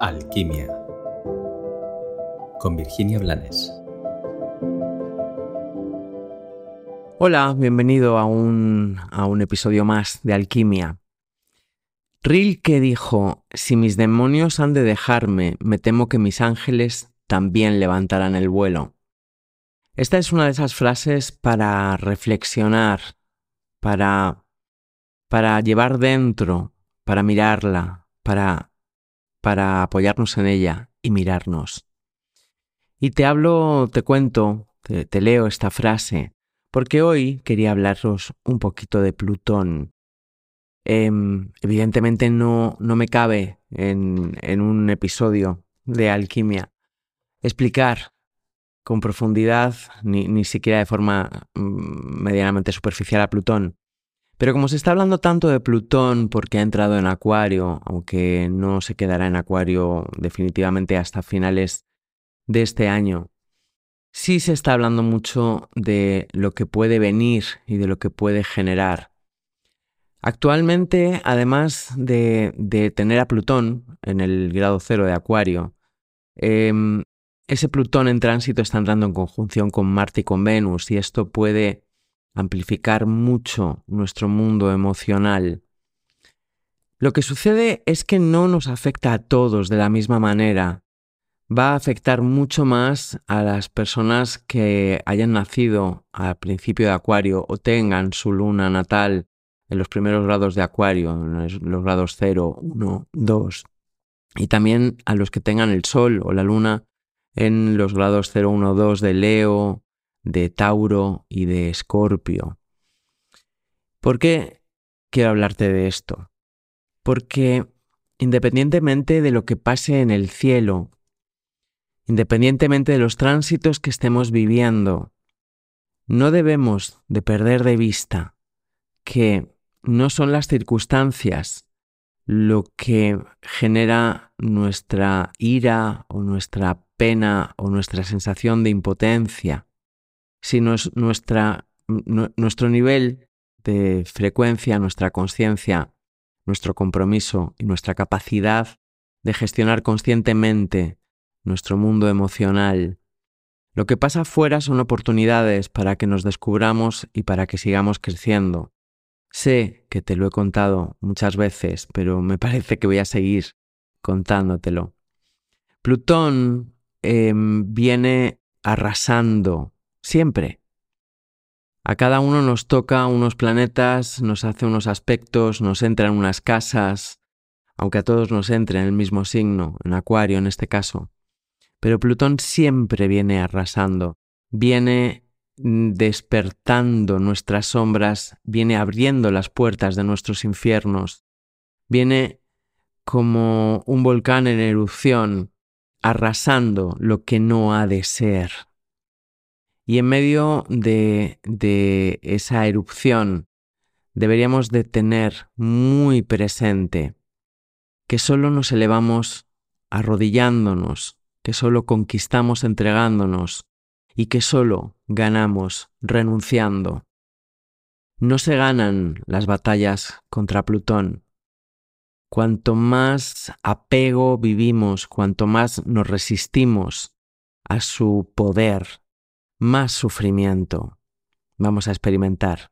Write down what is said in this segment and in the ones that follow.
Alquimia con Virginia Blanes. Hola, bienvenido a un, a un episodio más de Alquimia. Rilke dijo, si mis demonios han de dejarme, me temo que mis ángeles también levantarán el vuelo. Esta es una de esas frases para reflexionar, para, para llevar dentro, para mirarla, para para apoyarnos en ella y mirarnos. Y te hablo, te cuento, te, leo esta frase, porque hoy quería hablaros un poquito de Plutón. Em, evidentemente no, no me cabe en, en un episodio de alquimia explicar con profundidad, ni, ni siquiera de forma mm, medianamente superficial a Plutón, pero como se está hablando tanto de Plutón porque ha entrado en Acuario, aunque no se quedará en Acuario definitivamente hasta finales de este año, sí se está hablando mucho de lo que puede venir y de lo que puede generar. Actualmente, además de, tener a Plutón en el grado cero de Acuario, em, ese Plutón en tránsito está entrando en conjunción con Marte y con Venus y esto puede amplificar mucho nuestro mundo emocional. Lo que sucede es que no nos afecta a todos de la misma manera. Va a afectar mucho más a las personas que hayan nacido al principio de Acuario o tengan su luna natal en los primeros grados de Acuario, en los grados 0, 1, 2, y también a los que tengan el Sol o la Luna en los grados 0, 1, 2 de Leo, de Tauro y de Escorpio. ¿Por qué quiero hablarte de esto? Porque independientemente de lo que pase en el cielo, independientemente de los tránsitos que estemos viviendo, no debemos de perder de vista que no son las circunstancias lo que genera nuestra ira o nuestra pena o nuestra sensación de impotencia, sino es nuestra, nuestro nivel de frecuencia, nuestra conciencia, nuestro compromiso y nuestra capacidad de gestionar conscientemente nuestro mundo emocional. Lo que pasa afuera son oportunidades para que nos descubramos y para que sigamos creciendo. Sé que te lo he contado muchas veces, pero me parece que voy a seguir contándotelo. Plutón em, viene arrasando siempre. A cada uno nos toca unos planetas, nos hace unos aspectos, nos entra en unas casas, aunque a todos nos entre en el mismo signo, en Acuario en este caso. Pero Plutón siempre viene arrasando, viene mm, despertando nuestras sombras, viene abriendo las puertas de nuestros infiernos, viene como un volcán en erupción, arrasando lo que no ha de ser. Y en medio de, de esa erupción deberíamos de tener muy presente que solo nos elevamos arrodillándonos, que solo conquistamos entregándonos y que solo ganamos renunciando. No se ganan las batallas contra Plutón. Cuanto más apego vivimos, cuanto más nos resistimos a su poder, más sufrimiento vamos a experimentar.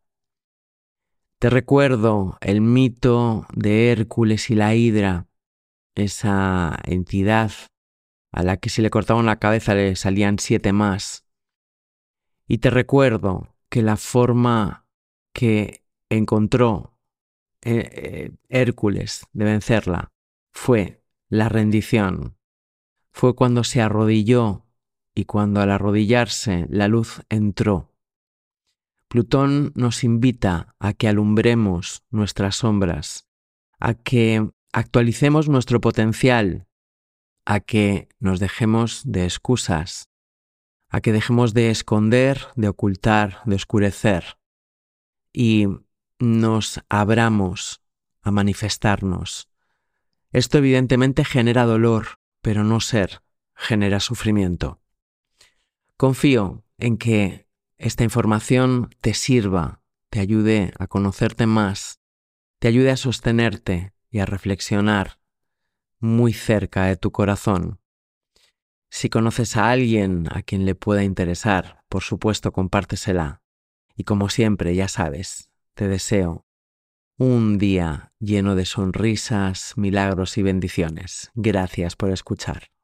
Te recuerdo el mito de Hércules y la Hidra, esa entidad a la que si le cortaban la cabeza le salían siete más. Y te recuerdo que la forma que encontró eh, eh, Hércules de vencerla fue la rendición. Fue cuando se arrodilló y cuando al arrodillarse la luz entró. Plutón nos invita a que alumbremos nuestras sombras, a que actualicemos nuestro potencial, a que nos dejemos de excusas, a que dejemos de esconder, de ocultar, de oscurecer y nos abramos a manifestarnos. Esto evidentemente genera dolor, pero no ser genera sufrimiento. Confío en que esta información te sirva, te ayude a conocerte más, te ayude a sostenerte y a reflexionar muy cerca de tu corazón. Si conoces a alguien a quien le pueda interesar, por supuesto compártesela. Y como siempre, ya sabes, te deseo un día lleno de sonrisas, milagros y bendiciones. Gracias por escuchar.